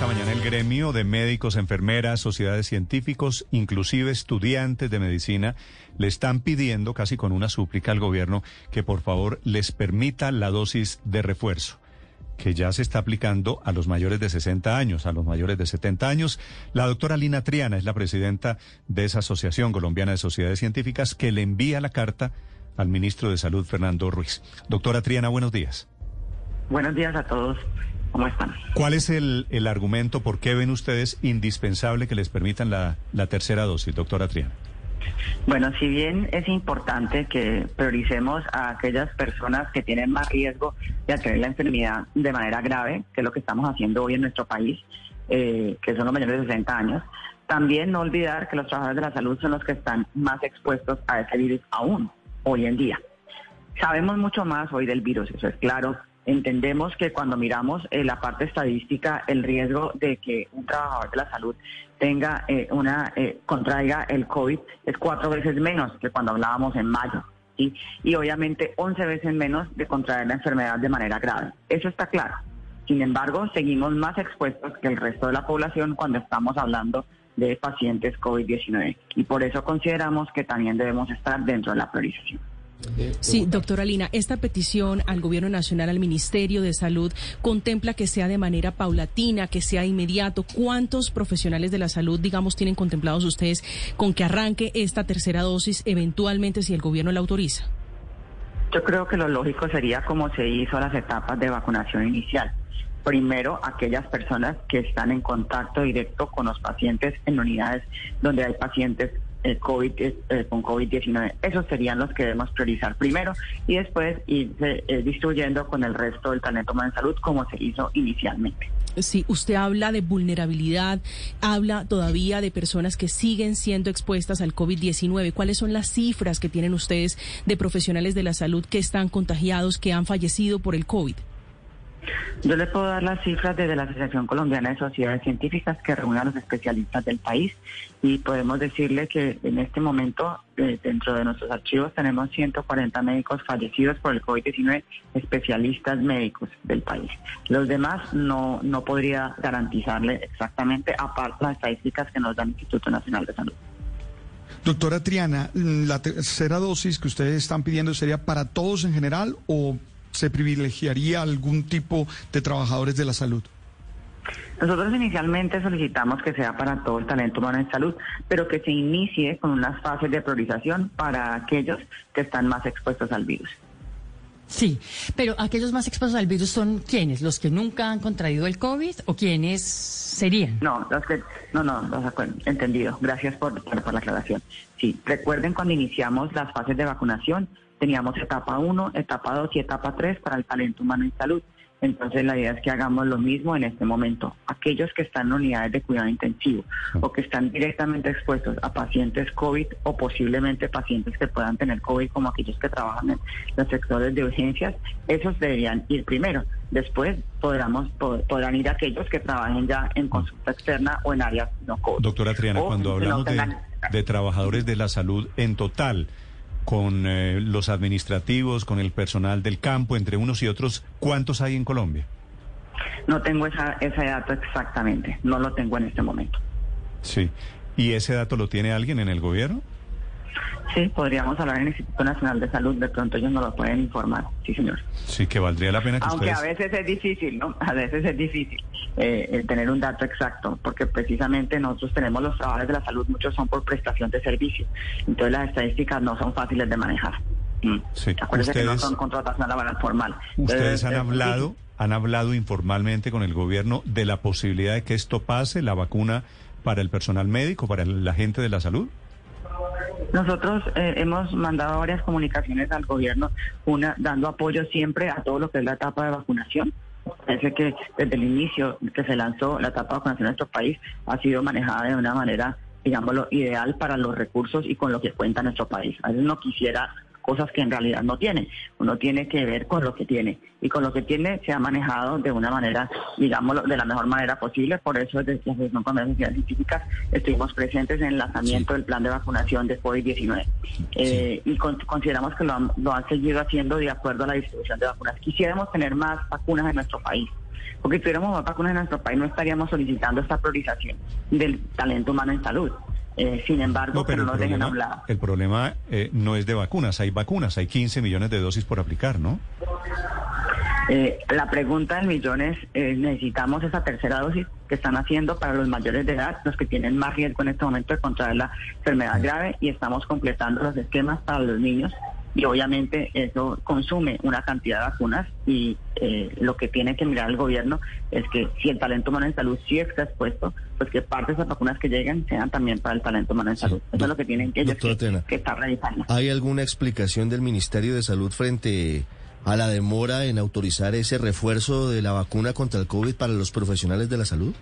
esta mañana el gremio de médicos, enfermeras, sociedades científicos, inclusive estudiantes de medicina, le están pidiendo casi con una súplica al gobierno que por favor les permita la dosis de refuerzo que ya se está aplicando a los mayores de 60 años, a los mayores de 70 años. La doctora Lina Triana es la presidenta de esa Asociación Colombiana de Sociedades Científicas que le envía la carta al ministro de Salud, Fernando Ruiz. Doctora Triana, buenos días. Buenos días a todos. ¿Cómo están? ¿Cuál es el, el argumento? ¿Por qué ven ustedes indispensable que les permitan la, la tercera dosis, doctora Triana? Bueno, si bien es importante que prioricemos a aquellas personas que tienen más riesgo de adquirir la enfermedad de manera grave, que es lo que estamos haciendo hoy en nuestro país, eh, que son los mayores de 60 años, también no olvidar que los trabajadores de la salud son los que están más expuestos a ese virus aún hoy en día. Sabemos mucho más hoy del virus, eso es claro, entendemos que cuando miramos eh, la parte estadística, el riesgo de que un trabajador de la salud tenga eh, una eh, contraiga el COVID es cuatro veces menos que cuando hablábamos en mayo. Y obviamente 11 veces menos de contraer la enfermedad de manera grave. Eso está claro. Sin embargo, seguimos más expuestos que el resto de la población cuando estamos hablando de pacientes COVID-19. Y por eso consideramos que también debemos estar dentro de la priorización. Sí, doctora Lina, esta petición al Gobierno Nacional, al Ministerio de Salud, contempla que sea de manera paulatina, que sea inmediato. ¿Cuántos profesionales de la salud, digamos, tienen contemplados ustedes con que arranque esta tercera dosis eventualmente si el Gobierno la autoriza? Yo creo que lo lógico sería como se hizo las etapas de vacunación inicial. Primero, aquellas personas que están en contacto directo con los pacientes en unidades donde hay pacientes el COVID, eh, con COVID-19. Esos serían los que debemos priorizar primero y después irse eh, distribuyendo con el resto del humano en salud como se hizo inicialmente. Sí, usted habla de vulnerabilidad, habla todavía de personas que siguen siendo expuestas al COVID-19. ¿Cuáles son las cifras que tienen ustedes de profesionales de la salud que están contagiados, que han fallecido por el COVID? Yo le puedo dar las cifras desde la Asociación Colombiana de Sociedades Científicas que reúne a los especialistas del país y podemos decirle que en este momento eh, dentro de nuestros archivos tenemos 140 médicos fallecidos por el COVID-19, especialistas médicos del país. Los demás no, no podría garantizarle exactamente, aparte las estadísticas que nos da el Instituto Nacional de Salud. Doctora Triana, ¿la tercera dosis que ustedes están pidiendo sería para todos en general o se privilegiaría algún tipo de trabajadores de la salud? Nosotros inicialmente solicitamos que sea para todo el talento humano en salud, pero que se inicie con unas fases de priorización para aquellos que están más expuestos al virus. Sí, pero aquellos más expuestos al virus son quiénes, los que nunca han contraído el COVID o quiénes serían. No, los que, no, no, los entendido. Gracias por, por la aclaración. Sí, recuerden cuando iniciamos las fases de vacunación, teníamos etapa 1, etapa 2 y etapa 3 para el talento humano en salud. Entonces la idea es que hagamos lo mismo en este momento. Aquellos que están en unidades de cuidado intensivo o que están directamente expuestos a pacientes COVID o posiblemente pacientes que puedan tener COVID como aquellos que trabajan en los sectores de urgencias, esos deberían ir primero. Después podrán, podrán ir aquellos que trabajen ya en consulta externa o en áreas no COVID. Doctora Triana, cuando hablamos de trabajadores de la salud en total, con eh, los administrativos, con el personal del campo, entre unos y otros, ¿cuántos hay en Colombia? No tengo esa, ese dato exactamente, no lo tengo en este momento. Sí, ¿y ese dato lo tiene alguien en el gobierno? Sí, podríamos hablar en el Instituto Nacional de Salud, de pronto ellos nos lo pueden informar, sí señor. Sí, que valdría la pena que Aunque a veces es difícil, ¿no? A veces es difícil eh, tener un dato exacto, porque precisamente nosotros tenemos los trabajadores de la salud, muchos son por prestación de servicio, entonces las estadísticas no son fáciles de manejar. Mm. Sí. Acuérdense que no son contratación laboral formal. ¿Ustedes han hablado, han hablado informalmente con el gobierno de la posibilidad de que esto pase, la vacuna para el personal médico, para la gente de la salud? Nosotros eh, hemos mandado varias comunicaciones al gobierno, una dando apoyo siempre a todo lo que es la etapa de vacunación. Parece que desde el inicio que se lanzó la etapa de vacunación en nuestro país ha sido manejada de una manera, digámoslo, ideal para los recursos y con lo que cuenta nuestro país. A veces no quisiera cosas que en realidad no tiene. Uno tiene que ver con lo que tiene. Y con lo que tiene se ha manejado de una manera, digámoslo, de la mejor manera posible. Por eso desde la Asociación con Sociedades Científicas estuvimos presentes en el lanzamiento del plan de vacunación de COVID-19. Eh, y consideramos que lo han, lo han seguido haciendo de acuerdo a la distribución de vacunas. Quisiéramos tener más vacunas en nuestro país Porque si tuviéramos más vacunas en nuestro país no estaríamos solicitando esta priorización del talento humano en salud. Eh, sin embargo, pero, no nos dejen hablar. El problema eh, no es de vacunas, hay vacunas, hay 15 millones de dosis por aplicar, ¿no? Eh, la pregunta del millón es, necesitamos esa tercera dosis que están haciendo para los mayores de edad, los que tienen más riesgo en este momento de contraer la enfermedad grave y estamos completando los esquemas para los niños y obviamente eso consume una cantidad de vacunas y eh, lo que tiene que mirar el gobierno es que si el talento humano en salud sí está expuesto, pues que parte de esas vacunas que lleguen sean también para el talento humano en salud. Eso es lo que tienen que, estar realizando. ¿Hay alguna explicación del Ministerio de Salud frente a la demora en autorizar ese refuerzo de la vacuna contra el COVID para los profesionales de la salud?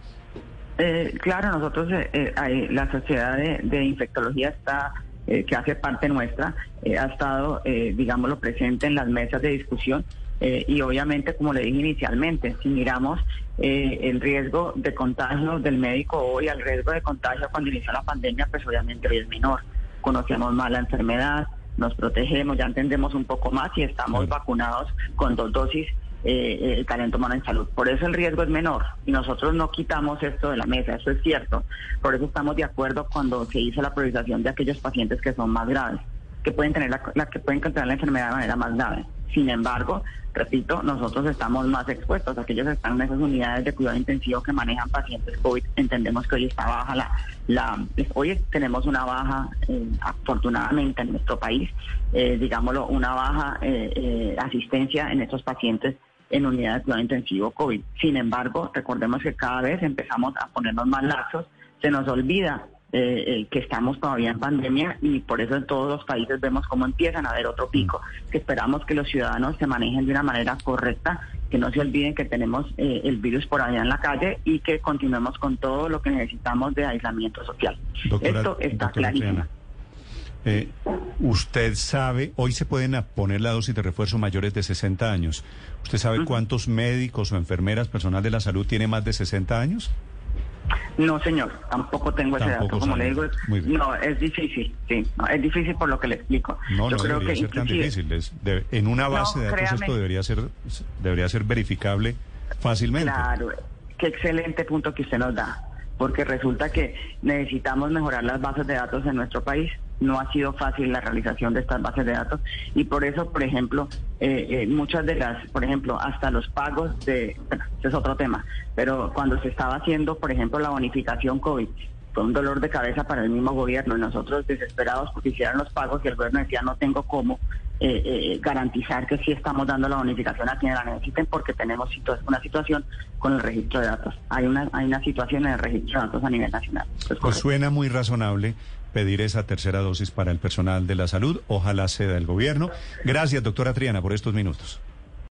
Eh, claro, nosotros, eh, la Sociedad de Infectología está eh, que hace parte nuestra, eh, ha estado, eh, digámoslo, presente en las mesas de discusión. y obviamente, como le dije inicialmente, si miramos el riesgo de contagio del médico hoy al riesgo de contagio cuando inició la pandemia, pues obviamente hoy es menor. Conocemos más la enfermedad, nos protegemos, ya entendemos un poco más y estamos vacunados con dos dosis eh, el talento humano en salud. Por eso el riesgo es menor y nosotros no quitamos esto de la mesa, eso es cierto. Por eso estamos de acuerdo cuando se hizo la priorización de aquellos pacientes que son más graves, que pueden tener la, que pueden controlar la enfermedad de manera más grave. Sin embargo, repito, nosotros estamos más expuestos. Aquellos que están en esas unidades de cuidado intensivo que manejan pacientes COVID, entendemos que hoy está baja la, la hoy tenemos una baja, eh, afortunadamente en nuestro país, eh, digámoslo, una baja eh, asistencia en estos pacientes en unidades de cuidado intensivo COVID. Sin embargo, recordemos que cada vez empezamos a ponernos más lazos, se nos olvida eh, eh, que estamos todavía en pandemia y por eso en todos los países vemos cómo empiezan a haber otro pico, que esperamos que los ciudadanos se manejen de una manera correcta, que no se olviden que tenemos eh, el virus por allá en la calle y que continuemos con todo lo que necesitamos de aislamiento social. Esto está clarísimo. Eh, usted sabe, hoy se pueden poner la dosis de refuerzo mayores de 60 años. ¿Usted sabe cuántos médicos o enfermeras, personal de la salud tiene más de 60 años? No, señor, tampoco tengo ese dato. Como le digo, no, es difícil, sí, es difícil por lo que le explico. No, no debería ser tan difícil. en una base de datos esto debería ser, debería ser verificable fácilmente. Claro, qué excelente punto que usted nos da porque resulta que necesitamos mejorar las bases de datos en nuestro país. No ha sido fácil la realización de estas bases de datos. Y por eso, por ejemplo, eh, eh, muchas de las, por ejemplo, hasta los pagos de, bueno, ese es otro tema, pero cuando se estaba haciendo, por ejemplo, la bonificación COVID, fue un dolor de cabeza para el mismo gobierno y nosotros desesperados porque hicieran los pagos y el gobierno decía no tengo cómo eh, eh, garantizar que sí estamos dando la bonificación a quienes la necesiten porque tenemos una situación con el registro de datos. Hay una, hay una situación en el registro de datos a nivel nacional. pues suena muy razonable pedir esa tercera dosis para el personal de la salud. Ojalá sea del gobierno. Gracias, doctora Triana, por estos minutos.